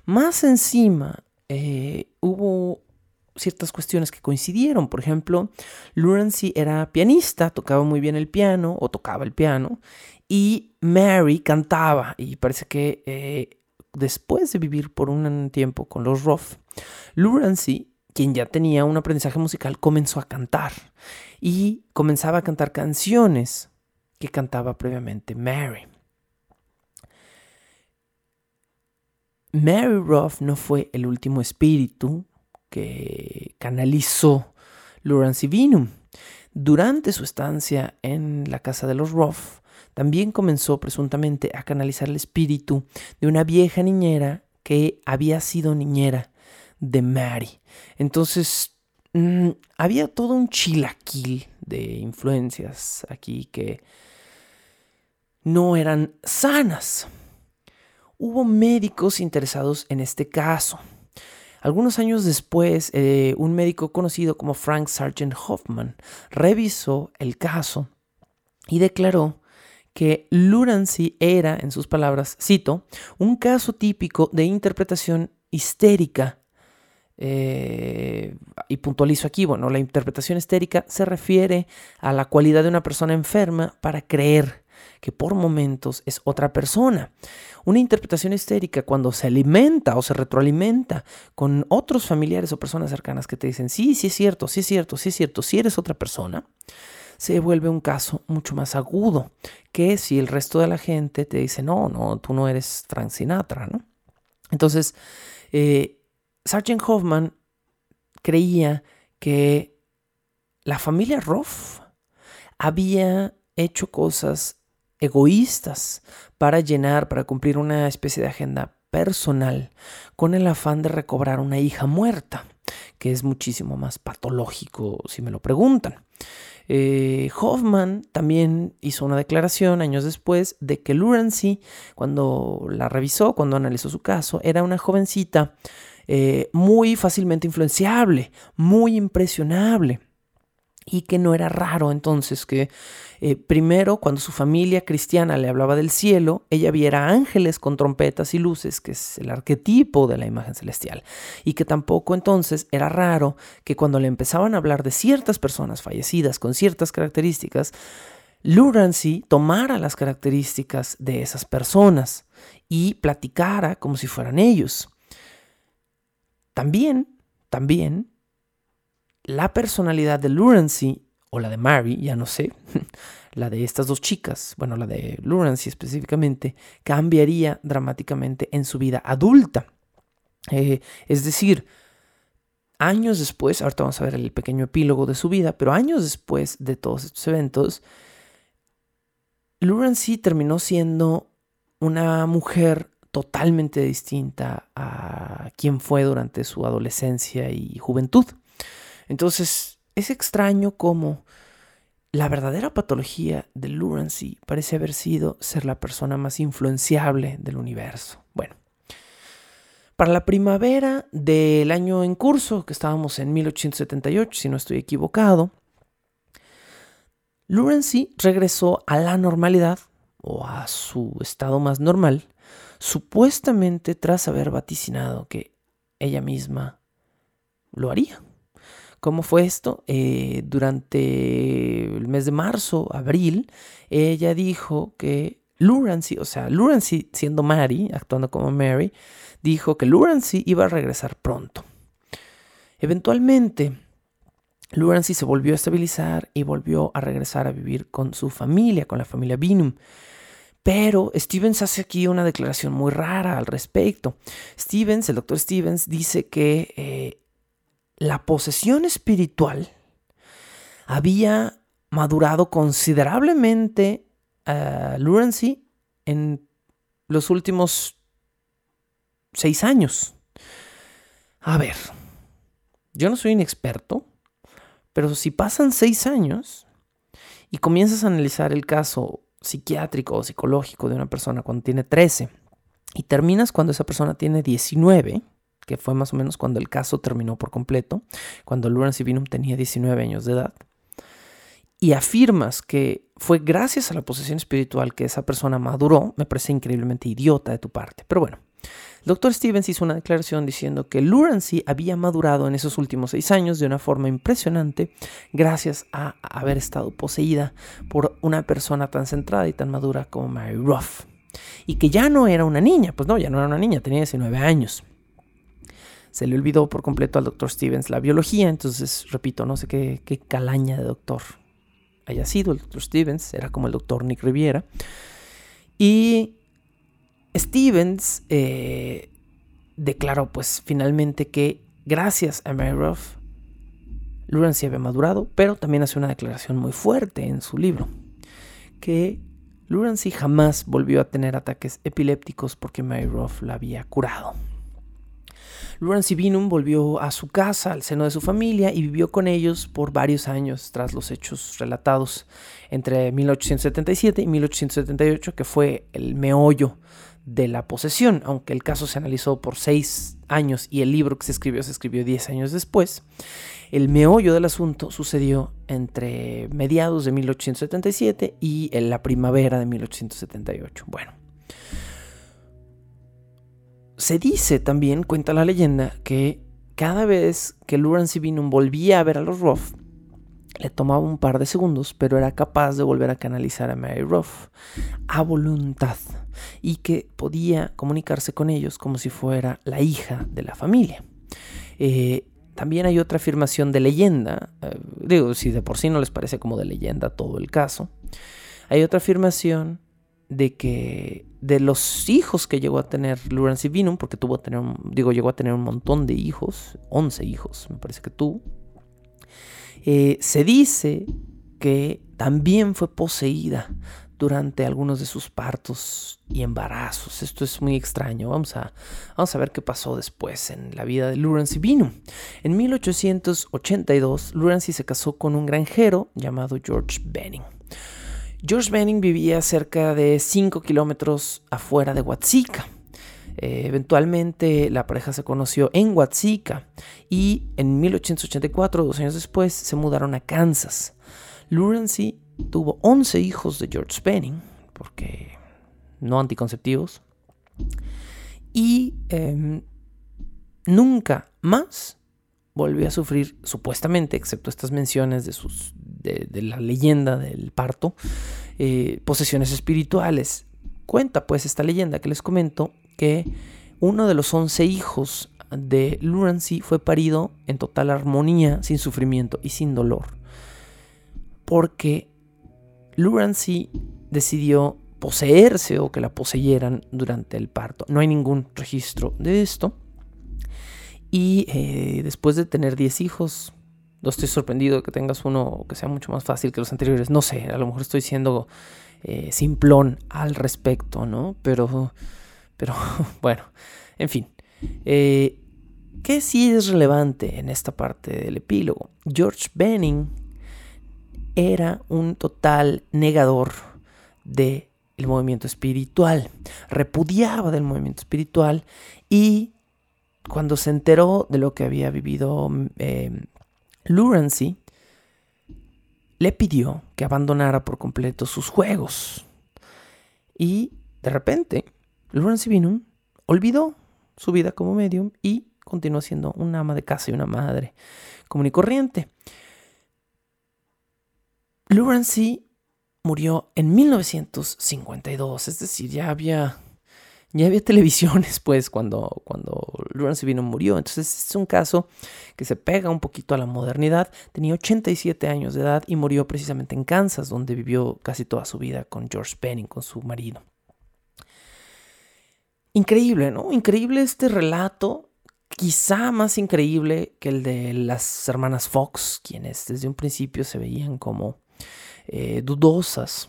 Más encima, eh, hubo ciertas cuestiones que coincidieron. Por ejemplo, Lurancy era pianista, tocaba muy bien el piano o tocaba el piano, y Mary cantaba, y parece que eh, después de vivir por un tiempo con los Ruff, Lurancy, quien ya tenía un aprendizaje musical, comenzó a cantar y comenzaba a cantar canciones que cantaba previamente Mary. Mary Ruff no fue el último espíritu que canalizó Lurancy Vinum. Durante su estancia en la casa de los Ruff, también comenzó presuntamente a canalizar el espíritu de una vieja niñera que había sido niñera de Mary. Entonces, mm, había todo un chilaquil de influencias aquí que no eran sanas. Hubo médicos interesados en este caso. Algunos años después, eh, un médico conocido como Frank Sargent Hoffman revisó el caso y declaró que Lurancy era, en sus palabras, cito, un caso típico de interpretación histérica. Eh, y puntualizo aquí, bueno, la interpretación histérica se refiere a la cualidad de una persona enferma para creer que por momentos es otra persona. Una interpretación histérica cuando se alimenta o se retroalimenta con otros familiares o personas cercanas que te dicen, sí, sí es cierto, sí es cierto, sí es cierto, si sí eres otra persona, se vuelve un caso mucho más agudo que si el resto de la gente te dice, no, no, tú no eres Frank Sinatra, ¿no? Entonces, eh, Sargent Hoffman creía que la familia Roth había hecho cosas egoístas para llenar, para cumplir una especie de agenda personal con el afán de recobrar una hija muerta que es muchísimo más patológico si me lo preguntan. Eh, Hoffman también hizo una declaración años después de que Lurancy, cuando la revisó, cuando analizó su caso, era una jovencita eh, muy fácilmente influenciable, muy impresionable y que no era raro entonces que eh, primero cuando su familia cristiana le hablaba del cielo, ella viera ángeles con trompetas y luces, que es el arquetipo de la imagen celestial, y que tampoco entonces era raro que cuando le empezaban a hablar de ciertas personas fallecidas con ciertas características, Lurancy tomara las características de esas personas y platicara como si fueran ellos. También, también la personalidad de Lurancy, o la de Mary, ya no sé, *laughs* la de estas dos chicas, bueno, la de Lurancy específicamente, cambiaría dramáticamente en su vida adulta. Eh, es decir, años después, ahorita vamos a ver el pequeño epílogo de su vida, pero años después de todos estos eventos, Lurancy terminó siendo una mujer totalmente distinta a quien fue durante su adolescencia y juventud. Entonces, es extraño cómo la verdadera patología de Lurancy parece haber sido ser la persona más influenciable del universo. Bueno, para la primavera del año en curso, que estábamos en 1878, si no estoy equivocado, Lurancy regresó a la normalidad o a su estado más normal, supuestamente tras haber vaticinado que ella misma lo haría. ¿Cómo fue esto? Eh, durante el mes de marzo, abril, ella dijo que Lurancy, o sea, Lurancy siendo Mary, actuando como Mary, dijo que Lurancy iba a regresar pronto. Eventualmente, Lurancy se volvió a estabilizar y volvió a regresar a vivir con su familia, con la familia Binum. Pero Stevens hace aquí una declaración muy rara al respecto. Stevens, el doctor Stevens, dice que eh, la posesión espiritual había madurado considerablemente a Lurancy en los últimos seis años. A ver, yo no soy un experto, pero si pasan seis años y comienzas a analizar el caso psiquiátrico o psicológico de una persona cuando tiene 13 y terminas cuando esa persona tiene 19, que fue más o menos cuando el caso terminó por completo, cuando Lawrence Binum tenía 19 años de edad, y afirmas que fue gracias a la posesión espiritual que esa persona maduró, me parece increíblemente idiota de tu parte. Pero bueno, el doctor Stevens hizo una declaración diciendo que Lurancy había madurado en esos últimos seis años de una forma impresionante gracias a haber estado poseída por una persona tan centrada y tan madura como Mary Ruff. Y que ya no era una niña, pues no, ya no era una niña, tenía 19 años se le olvidó por completo al doctor Stevens la biología, entonces, repito, no sé qué, calaña de doctor haya sido el doctor Stevens, era como el doctor Nick Riviera. Y Stevens eh, declaró pues finalmente que gracias a Ruff, Lurancy había madurado, pero también hace una declaración muy fuerte en su libro, que Lurancy jamás volvió a tener ataques epilépticos porque Mary Ruff la había curado. Lawrence Binum volvió a su casa, al seno de su familia, y vivió con ellos por varios años tras los hechos relatados entre 1877 y 1878, que fue el meollo de la posesión, aunque el caso se analizó por seis años y el libro que se escribió se escribió diez años después. El meollo del asunto sucedió entre mediados de 1877 y en la primavera de 1878. Bueno, se dice también, cuenta la leyenda, que cada vez que Luran Binum volvía a ver a los Ruff, le tomaba un par de segundos, pero era capaz de volver a canalizar a Mary Ruff a voluntad y que podía comunicarse con ellos como si fuera la hija de la familia. Eh, también hay otra afirmación de leyenda, eh, digo, si de por sí no les parece como de leyenda todo el caso, hay otra afirmación de que de los hijos que llegó a tener Lawrence Binum, porque tuvo a tener, digo, llegó a tener un montón de hijos, 11 hijos, me parece que tuvo, eh, se dice que también fue poseída durante algunos de sus partos y embarazos. Esto es muy extraño. Vamos a, vamos a ver qué pasó después en la vida de Lurancy Binum. En 1882, Lurancy se casó con un granjero llamado George Benning. George Benning vivía cerca de 5 kilómetros afuera de Watsika. Eh, eventualmente la pareja se conoció en Watsika y en 1884, dos años después, se mudaron a Kansas. Lurancy tuvo 11 hijos de George Benning, porque no anticonceptivos, y em, nunca más volvió a sufrir, supuestamente, excepto estas menciones de, sus, de, la leyenda del parto, eh, posesiones espirituales. Cuenta pues esta leyenda que les comento que uno de los 11 hijos de Lurancy fue parido en total armonía, sin sufrimiento y sin dolor. Porque Lurancy decidió poseerse o que la poseyeran durante el parto. No hay ningún registro de esto. Y eh, después de tener 10 hijos, no estoy sorprendido de que tengas uno que sea mucho más fácil que los anteriores. No sé, a lo mejor estoy siendo eh, simplón al respecto, ¿no? Pero, pero *laughs* bueno, en fin. Eh, ¿Qué sí es relevante en esta parte del epílogo? George Benning era un total negador del movimiento espiritual, repudiaba del movimiento espiritual y cuando se enteró de lo que había vivido eh, Lurancy, le pidió que abandonara por completo sus juegos. Y de repente, Lurancy Binum olvidó su vida como medium y continuó siendo una ama de casa y una madre común y corriente. Lurancy murió en 1952, es decir, ya había, ya había televisiones pues cuando, cuando Lurancy vino murió. Entonces es un caso que se pega un poquito a la modernidad. Tenía 87 años de edad y murió precisamente en Kansas, donde vivió casi toda su vida con George Penning, con su marido. Increíble, ¿no? Increíble este relato quizá más increíble que el de las hermanas Fox, quienes desde un principio se veían como eh, dudosas.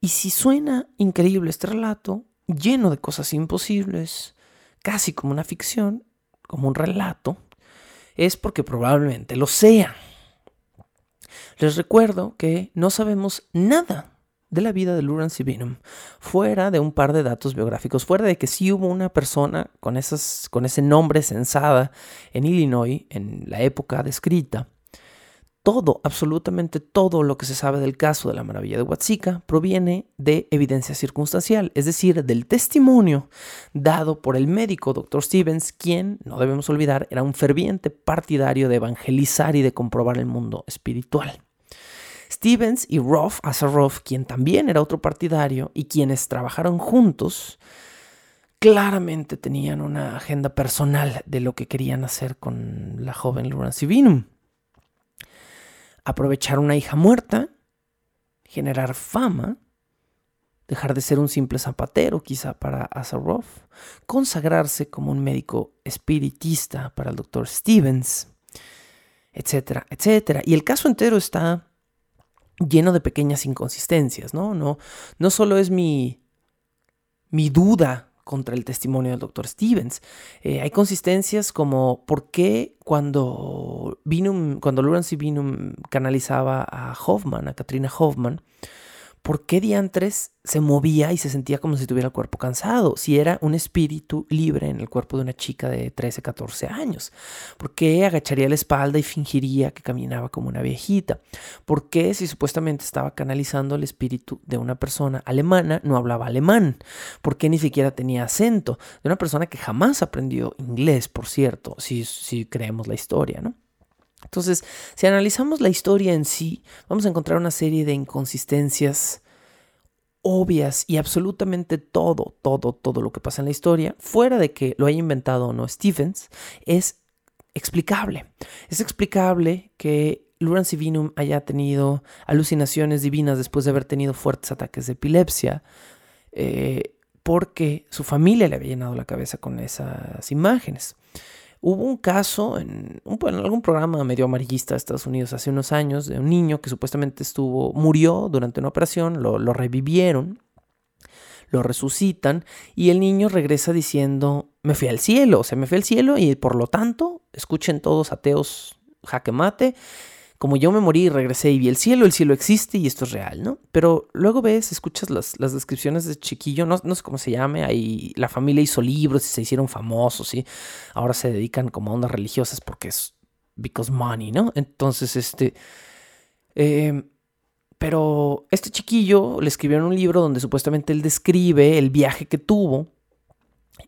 Y si suena increíble este relato, lleno de cosas imposibles, casi como una ficción, como un relato, es porque probablemente lo sea. Les recuerdo que no sabemos nada de la vida de Lawrence Bingham, fuera de un par de datos biográficos, fuera de que sí hubo una persona con, con ese nombre censada en Illinois en la época descrita, todo, absolutamente todo lo que se sabe del caso de la maravilla de Huatzica proviene de evidencia circunstancial, es decir, del testimonio dado por el médico Dr. Stevens, quien, no debemos olvidar, era un ferviente partidario de evangelizar y de comprobar el mundo espiritual. Stevens y Roth Asaroff, quien también era otro partidario y quienes trabajaron juntos, claramente tenían una agenda personal de lo que querían hacer con la joven Lawrence Binum aprovechar una hija muerta, generar fama, dejar de ser un simple zapatero quizá para Asaroff, consagrarse como un médico espiritista para el doctor Stevens, etcétera, etcétera. Y el caso entero está lleno de pequeñas inconsistencias, ¿no? No, no solo es mi, mi duda contra el testimonio del doctor Stevens. Eh, hay consistencias como por qué cuando, Binum, cuando Lawrence Binum canalizaba a Hoffman, a Katrina Hoffman, ¿por qué diantres se movía y se sentía como si tuviera el cuerpo cansado? Si era un espíritu libre en el cuerpo de una chica de 13, 14 años. ¿Por qué agacharía la espalda y fingiría que caminaba como una viejita? ¿Por qué si supuestamente estaba canalizando el espíritu de una persona alemana no hablaba alemán? ¿Por qué ni siquiera tenía acento? De una persona que jamás aprendió inglés, por cierto, si, si creemos la historia, ¿no? Entonces, si analizamos la historia en sí, vamos a encontrar una serie de inconsistencias obvias y absolutamente todo, todo, todo lo que pasa en la historia, fuera de que lo haya inventado o no Stephens, es explicable. Es explicable que Lawrence Vinum haya tenido alucinaciones divinas después de haber tenido fuertes ataques de epilepsia, eh, porque su familia le había llenado la cabeza con esas imágenes. Hubo un caso en, en, algún programa medio amarillista de Estados Unidos hace unos años de un niño que supuestamente estuvo, murió durante una operación, lo, lo revivieron, lo resucitan y el niño regresa diciendo, me fui al cielo, o sea, me fui al cielo y por lo tanto, escuchen todos ateos jaque mate, como yo me morí y regresé y vi el cielo, el cielo existe y esto es real, ¿no? Pero luego ves, escuchas las, las descripciones de chiquillo, no, no, sé cómo se llame, ahí la familia hizo libros y se hicieron famosos, y ahora se dedican como a ondas religiosas porque es because money, ¿no? Entonces, este... Eh, pero este chiquillo le escribieron un libro donde supuestamente él describe el viaje que tuvo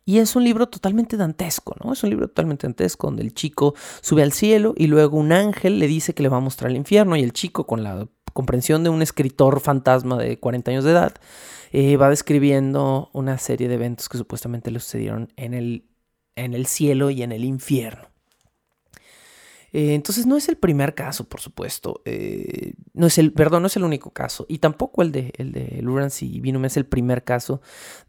y es un libro totalmente dantesco, ¿no? Es un libro totalmente dantesco donde el chico sube al cielo y luego un ángel le dice que le va a mostrar el infierno y el chico con la comprensión de un escritor fantasma de 40 años de edad eh, va describiendo una serie de eventos que supuestamente le sucedieron en el, en el cielo y en el infierno. Eh, entonces no es el primer caso, por supuesto. Eh, no es el, perdón, no es el único caso. Y tampoco el de, el de Lurance y Binum es el primer caso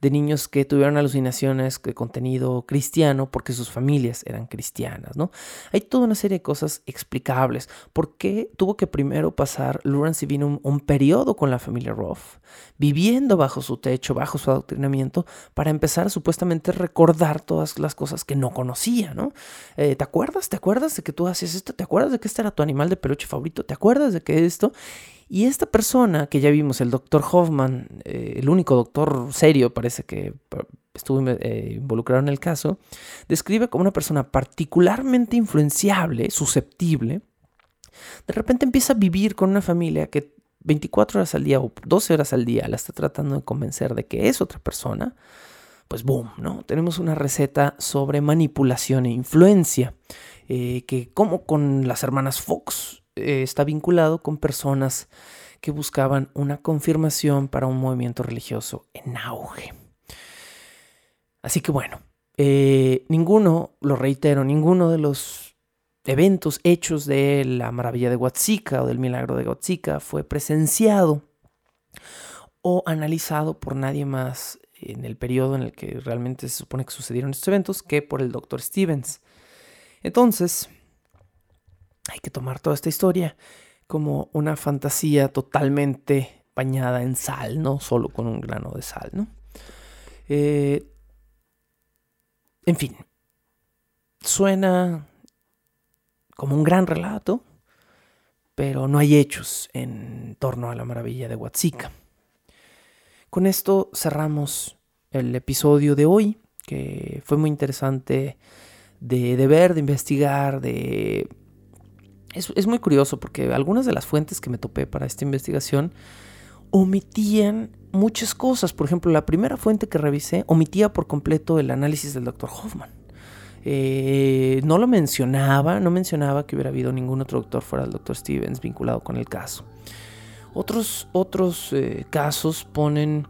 de niños que tuvieron alucinaciones de contenido cristiano porque sus familias eran cristianas, ¿no? Hay toda una serie de cosas explicables. ¿Por qué tuvo que primero pasar Lurance y Binum un periodo con la familia Roth, viviendo bajo su techo, bajo su adoctrinamiento, para empezar a supuestamente recordar todas las cosas que no conocía, ¿no? Eh, ¿Te acuerdas? ¿Te acuerdas de que tú hacías esto? ¿Te acuerdas de que este era tu animal de peluche favorito? ¿Te acuerdas de que esto? Y esta persona que ya vimos, el doctor Hoffman, eh, el único doctor serio, parece que estuvo eh, involucrado en el caso, describe como una persona particularmente influenciable, susceptible. De repente empieza a vivir con una familia que 24 horas al día o 12 horas al día la está tratando de convencer de que es otra persona. Pues boom, ¿no? Tenemos una receta sobre manipulación e influencia. Eh, que como con las hermanas Fox eh, está vinculado con personas que buscaban una confirmación para un movimiento religioso en auge. Así que bueno, eh, ninguno, lo reitero, ninguno de los eventos hechos de la maravilla de Huatzica o del milagro de Huatzica fue presenciado o analizado por nadie más en el periodo en el que realmente se supone que sucedieron estos eventos que por el doctor Stevens. Entonces, hay que tomar toda esta historia como una fantasía totalmente bañada en sal, no solo con un grano de sal, ¿no? Eh, en fin, suena como un gran relato, pero no hay hechos en torno a la maravilla de Huatzica. Con esto cerramos el episodio de hoy, que fue muy interesante de, ver, de investigar, de... Es, muy curioso porque algunas de las fuentes que me topé para esta investigación omitían muchas cosas. Por ejemplo, la primera fuente que revisé omitía por completo el análisis del Dr. Hoffman. Eh, no lo mencionaba, no mencionaba que hubiera habido ningún otro doctor fuera del Dr. Stevens vinculado con el caso. Otros, otros eh, casos ponen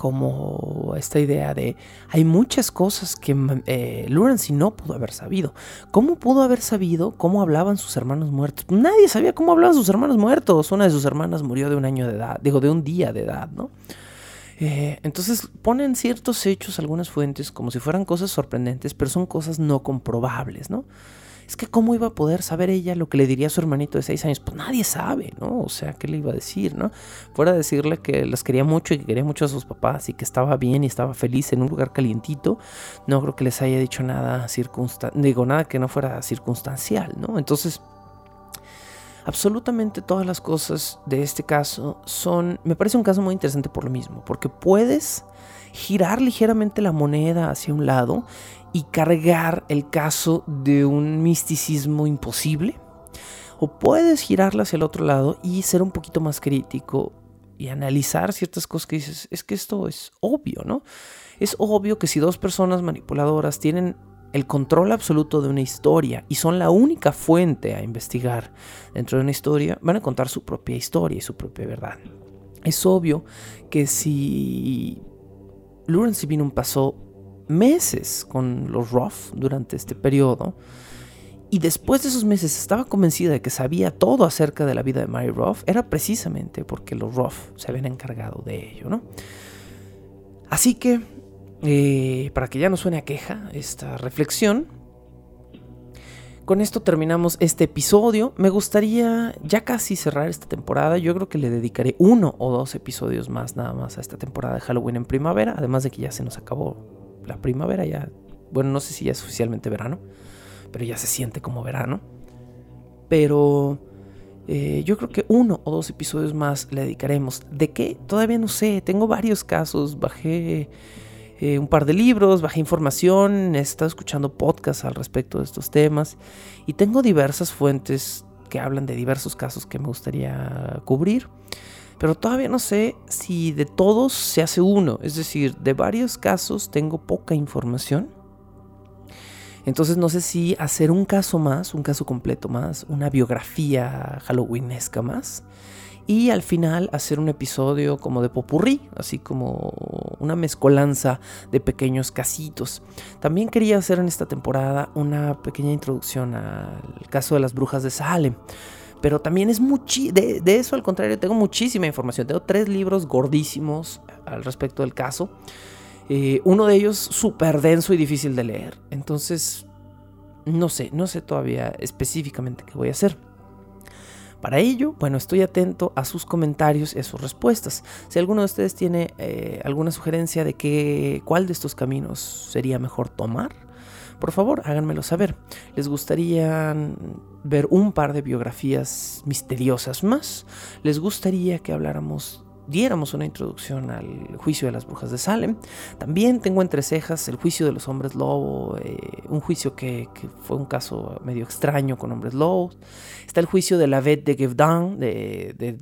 como esta idea de hay muchas cosas que eh, Lawrence no pudo haber sabido. ¿Cómo pudo haber sabido cómo hablaban sus hermanos muertos? Nadie sabía cómo hablaban sus hermanos muertos. Una de sus hermanas murió de un año de edad, digo, de un día de edad, ¿no? Eh, entonces ponen ciertos hechos algunas fuentes como si fueran cosas sorprendentes, pero son cosas no comprobables, ¿no? Es que cómo iba a poder saber ella lo que le diría a su hermanito de seis años. Pues nadie sabe, ¿no? O sea, ¿qué le iba a decir, no? Fuera a decirle que las quería mucho y que quería mucho a sus papás y que estaba bien y estaba feliz en un lugar calientito, no creo que les haya dicho nada circunstancial, digo, nada que no fuera circunstancial, ¿no? Entonces, absolutamente todas las cosas de este caso son, me parece un caso muy interesante por lo mismo, porque puedes girar ligeramente la moneda hacia un lado y cargar el caso de un misticismo imposible. O puedes girarla hacia el otro lado y ser un poquito más crítico y analizar ciertas cosas que dices, es que esto es obvio, ¿no? Es obvio que si dos personas manipuladoras tienen el control absoluto de una historia y son la única fuente a investigar dentro de una historia, van a contar su propia historia y su propia verdad. Es obvio que si Lawrence Binum pasó meses con los Ruff durante este periodo. Y después de esos meses estaba convencida de que sabía todo acerca de la vida de Mary Ruff. Era precisamente porque los Ruff se habían encargado de ello, ¿no? Así que, eh, para que ya no suene a queja esta reflexión, con esto terminamos este episodio. Me gustaría ya casi cerrar esta temporada. Yo creo que le dedicaré uno o dos episodios más nada más a esta temporada de Halloween en primavera. Además de que ya se nos acabó la primavera, ya, bueno, no sé si ya es oficialmente verano, pero ya se siente como verano. Pero eh, yo creo que uno o dos episodios más le dedicaremos. ¿De qué? Todavía no sé. Tengo varios casos. Bajé eh, un par de libros, bajé información, he estado escuchando podcasts al respecto de estos temas y tengo diversas fuentes que hablan de diversos casos que me gustaría cubrir. Pero todavía no sé si de todos se hace uno. Es decir, de varios casos tengo poca información. Entonces no sé si hacer un caso más, un caso completo más, una biografía halloweenesca más y al final hacer un episodio como de popurrí, así como una mezcolanza de pequeños casitos. También quería hacer en esta temporada una pequeña introducción al caso de las brujas de Salem. Pero también es mucho, de, eso al contrario, tengo muchísima información. Tengo tres libros gordísimos al respecto del caso. Eh, uno de ellos súper denso y difícil de leer. Entonces, no sé, no sé todavía específicamente qué voy a hacer. Para ello, bueno, estoy atento a sus comentarios y a sus respuestas. Si alguno de ustedes tiene eh, alguna sugerencia de que, cuál de estos caminos sería mejor tomar, por favor háganmelo saber. ¿Les gustaría ver un par de biografías misteriosas más? ¿Les gustaría que habláramos diéramos una introducción al juicio de las brujas de Salem. También tengo entre cejas el juicio de los hombres lobo, eh, un juicio que, fue un caso medio extraño con hombres lobos. Está el juicio de la Vette de Gevdan, de,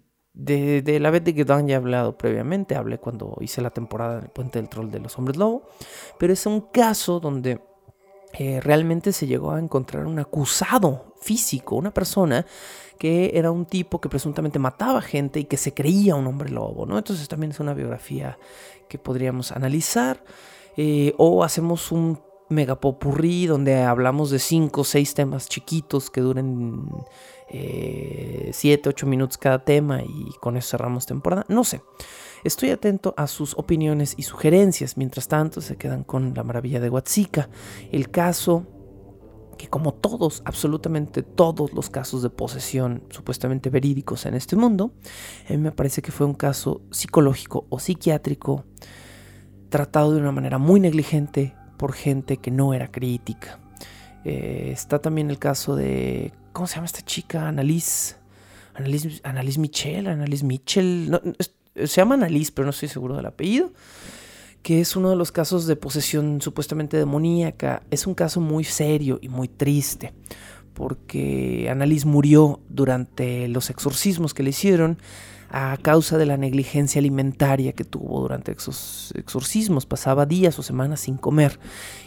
la Vette de Gevdan ya he hablado previamente, hablé cuando hice la temporada del Puente del Troll de los Hombres Lobo, pero es un caso donde eh, realmente se llegó a encontrar un acusado físico, una persona que era un tipo que presuntamente mataba gente y que se creía un hombre lobo, ¿no? Entonces también es una biografía que podríamos analizar. Eh, o hacemos un megapopurrí donde hablamos de cinco o seis temas chiquitos que duren 7, eh, 8 minutos cada tema y con eso cerramos temporada. No sé. Estoy atento a sus opiniones y sugerencias. Mientras tanto, se quedan con la maravilla de Huatzica. El caso que como todos, absolutamente todos los casos de posesión supuestamente verídicos en este mundo, a mí me parece que fue un caso psicológico o psiquiátrico tratado de una manera muy negligente por gente que no era crítica. Eh, está también el caso de, ¿cómo se llama esta chica? Annalise, Annalise, Annalise Michel, Annalise Mitchell, se llama Annalise, pero no estoy seguro del apellido que es uno de los casos de posesión supuestamente demoníaca. Es un caso muy serio y muy triste, porque Annalise murió durante los exorcismos que le hicieron a causa de la negligencia alimentaria que tuvo durante esos exorcismos. Pasaba días o semanas sin comer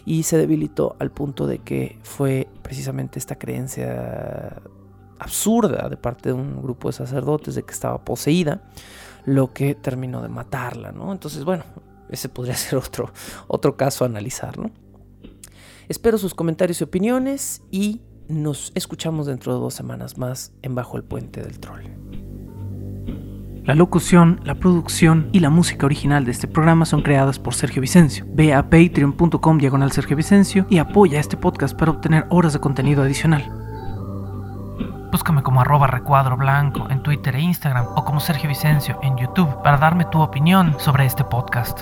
y se debilitó al punto de que fue precisamente esta creencia absurda de parte de un grupo de sacerdotes de que estaba poseída lo que terminó de matarla, ¿no? Entonces, bueno, ese podría *laughs* ser otro, otro caso a analizar, ¿no? Espero sus comentarios y opiniones y nos escuchamos dentro de dos semanas más en Bajo el Puente del Troll. La locución, la producción y la música original de este programa son creadas por Sergio Vicencio. Ve a patreon.com diagonal Sergio Vicencio y apoya este podcast para obtener horas de contenido adicional. Búscame como arroba recuadro blanco en Twitter e Instagram o como Sergio Vicencio en YouTube para darme tu opinión sobre este podcast.